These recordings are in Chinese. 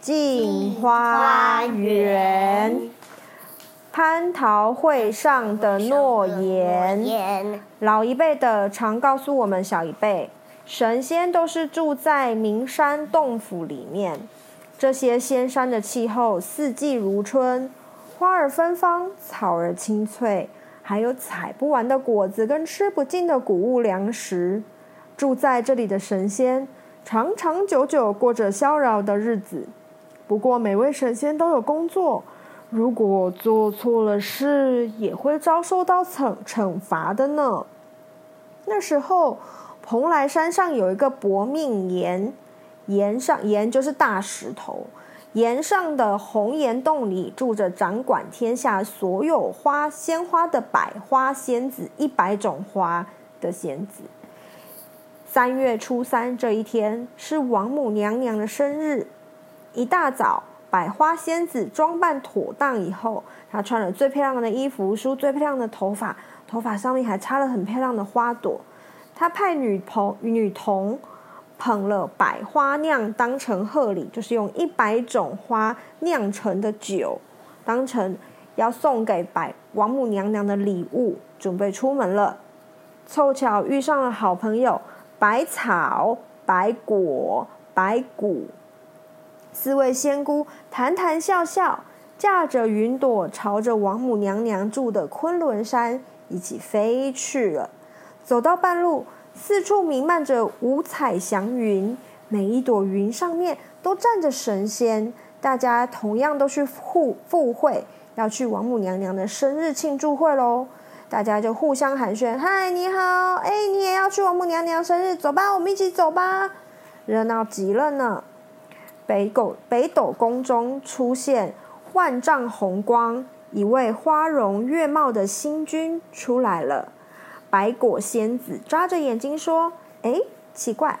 镜花园，蟠桃会上的诺言。老一辈的常告诉我们小一辈，神仙都是住在名山洞府里面。这些仙山的气候，四季如春，花儿芬芳，草儿青翠，还有采不完的果子跟吃不尽的谷物粮食。住在这里的神仙，长长久久过着逍遥的日子。不过，每位神仙都有工作，如果做错了事，也会遭受到惩惩罚的呢。那时候，蓬莱山上有一个薄命岩，岩上岩就是大石头，岩上的红岩洞里住着掌管天下所有花鲜花的百花仙子，一百种花的仙子。三月初三这一天是王母娘娘的生日。一大早，百花仙子装扮妥当以后，她穿了最漂亮的衣服，梳最漂亮的头发，头发上面还插了很漂亮的花朵。她派女童女童捧了百花酿当成贺礼，就是用一百种花酿成的酒，当成要送给百王母娘娘的礼物，准备出门了。凑巧遇上了好朋友百草、百果、百谷。四位仙姑谈谈笑笑，驾着云朵，朝着王母娘娘住的昆仑山一起飞去了。走到半路，四处弥漫着五彩祥云，每一朵云上面都站着神仙，大家同样都去赴赴会，要去王母娘娘的生日庆祝会喽。大家就互相寒暄：“嗨，你好！哎，你也要去王母娘娘生日？走吧，我们一起走吧！”热闹极了呢。北斗北斗宫中出现万丈红光，一位花容月貌的星君出来了。白果仙子眨着眼睛说：“哎，奇怪，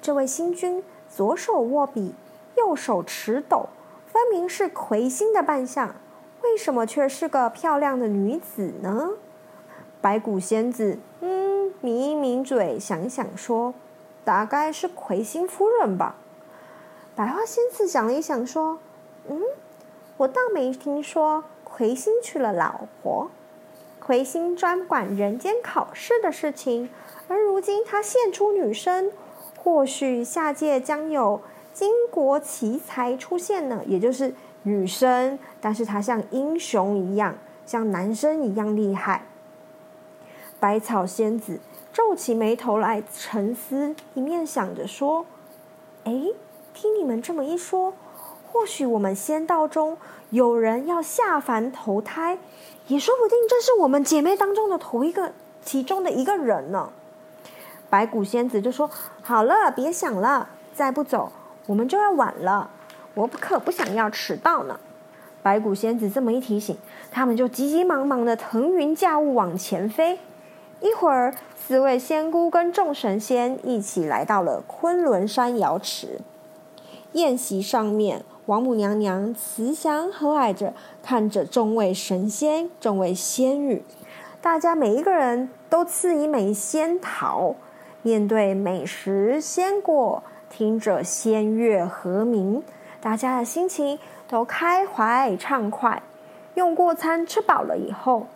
这位星君左手握笔，右手持斗，分明是魁星的扮相，为什么却是个漂亮的女子呢？”白骨仙子嗯，抿一抿嘴，想想说：“大概是魁星夫人吧。”百花仙子想了一想，说：“嗯，我倒没听说魁星娶了老婆。魁星专管人间考试的事情，而如今他现出女身，或许下界将有巾帼奇才出现呢。也就是女生，但是她像英雄一样，像男生一样厉害。”百草仙子皱起眉头来沉思，一面想着说：“哎。”听你们这么一说，或许我们仙道中有人要下凡投胎，也说不定这是我们姐妹当中的头一个，其中的一个人呢。白骨仙子就说：“好了，别想了，再不走，我们就要晚了。我可不想要迟到呢。”白骨仙子这么一提醒，他们就急急忙忙的腾云驾雾往前飞。一会儿，四位仙姑跟众神仙一起来到了昆仑山瑶池。宴席上面，王母娘娘慈祥和蔼着看着众位神仙、众位仙女，大家每一个人都赐一枚仙桃，面对美食鲜果，听着仙乐和鸣，大家的心情都开怀畅快。用过餐吃饱了以后，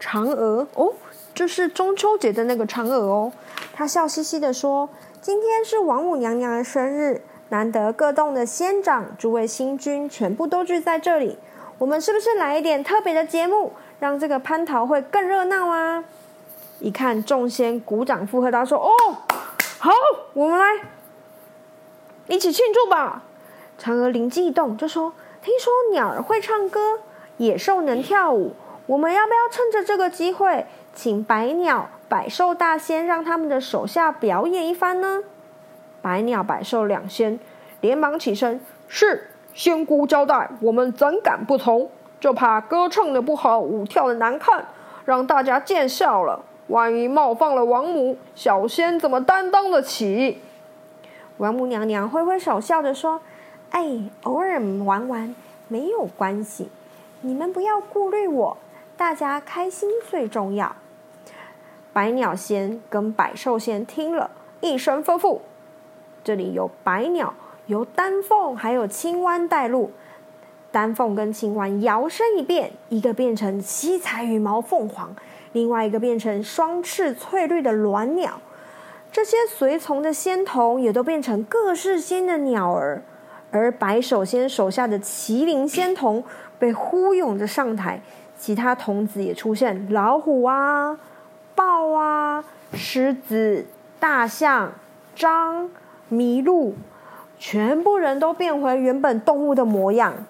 嫦娥哦，就是中秋节的那个嫦娥哦，她笑嘻嘻地说：“今天是王母娘娘的生日。”难得各洞的仙长、诸位星君全部都聚在这里，我们是不是来一点特别的节目，让这个蟠桃会更热闹啊？一看众仙鼓掌附和，他说：“哦，好，我们来一起庆祝吧。”嫦娥灵机一动，就说：“听说鸟儿会唱歌，野兽能跳舞，我们要不要趁着这个机会，请百鸟、百兽大仙让他们的手下表演一番呢？”百鸟百兽两仙连忙起身，是仙姑交代，我们怎敢不从？就怕歌唱的不好，舞跳的难看，让大家见笑了。万一冒犯了王母，小仙怎么担当得起？”王母娘娘挥挥手，笑着说：“哎，偶尔玩玩没有关系，你们不要顾虑我，大家开心最重要。”百鸟仙跟百兽仙听了一声吩咐：“这里有白鸟，由丹凤还有青蛙带路。丹凤跟青蛙摇身一变，一个变成七彩羽毛凤凰，另外一个变成双翅翠绿的鸾鸟。这些随从的仙童也都变成各式仙的鸟儿。而白首仙手下的麒麟仙童被呼涌着上台，其他童子也出现老虎啊。”豹啊，狮子、大象、獐、麋鹿，全部人都变回原本动物的模样。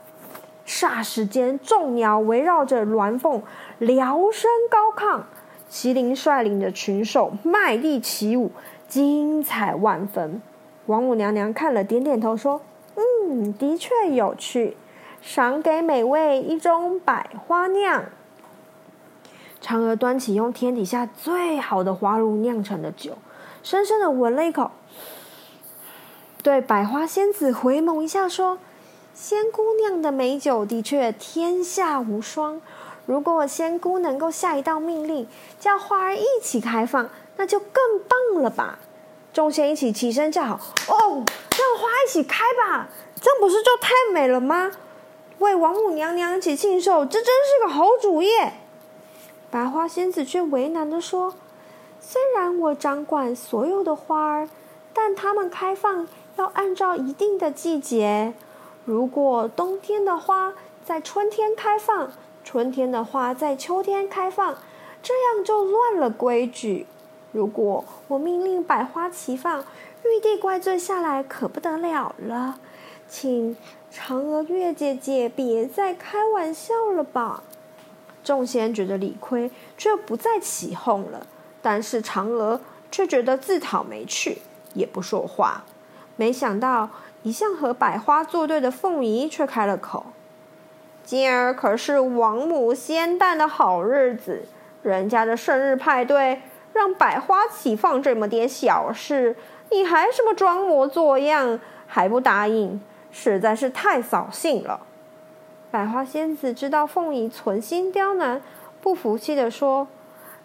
霎时间，众鸟围绕着鸾凤，辽声高亢。麒麟率领着群兽卖力起舞，精彩万分。王母娘娘看了，点点头说：“嗯，的确有趣，赏给每位一盅百花酿。”嫦娥端起用天底下最好的花露酿成的酒，深深的闻了一口，对百花仙子回眸一笑，说：“仙姑酿的美酒的确天下无双。如果仙姑能够下一道命令，叫花儿一起开放，那就更棒了吧？”众仙一起起身叫好：“哦，让花一起开吧！这样不是就太美了吗？为王母娘娘一起庆寿，这真是个好主意。”百花仙子却为难地说：“虽然我掌管所有的花儿，但它们开放要按照一定的季节。如果冬天的花在春天开放，春天的花在秋天开放，这样就乱了规矩。如果我命令百花齐放，玉帝怪罪下来可不得了了。请嫦娥月姐姐别再开玩笑了吧。”众仙觉得理亏，却不再起哄了。但是嫦娥却觉得自讨没趣，也不说话。没想到，一向和百花作对的凤仪却开了口：“今儿可是王母仙诞的好日子，人家的生日派对，让百花齐放这么点小事，你还什么装模作样，还不答应，实在是太扫兴了。”百花仙子知道凤仪存心刁难，不服气地说：“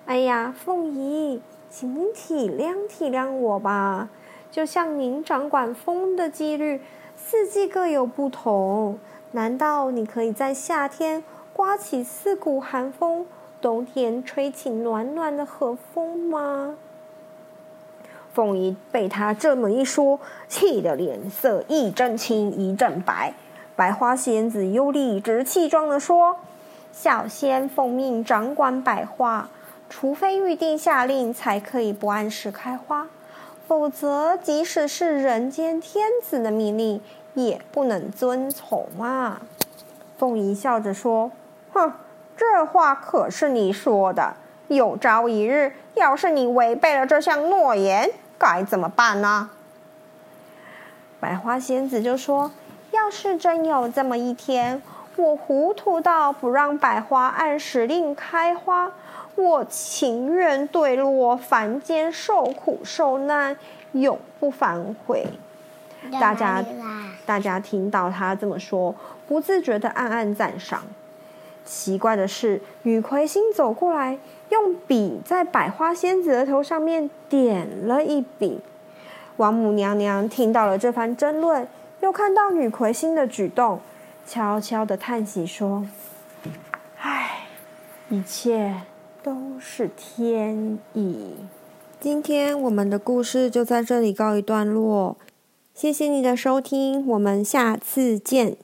哎呀，凤仪，请您体谅体谅我吧。就像您掌管风的纪律，四季各有不同。难道你可以在夏天刮起四股寒风，冬天吹起暖暖的和风吗？”凤仪被他这么一说，气得脸色一阵青一阵白。百花仙子又理直气壮地说：“小仙奉命掌管百花，除非预定下令，才可以不按时开花，否则即使是人间天子的命令，也不能遵从啊。”凤仪笑着说：“哼，这话可是你说的。有朝一日，要是你违背了这项诺言，该怎么办呢？”百花仙子就说。要是真有这么一天，我糊涂到不让百花按时令开花，我情愿坠落凡间受苦受难，永不反悔。大家，大家听到他这么说，不自觉的暗暗赞赏。奇怪的是，女魁星走过来，用笔在百花仙子的头上面点了一笔。王母娘娘听到了这番争论。又看到女魁星的举动，悄悄的叹息说：“唉，一切都是天意。”今天我们的故事就在这里告一段落，谢谢你的收听，我们下次见。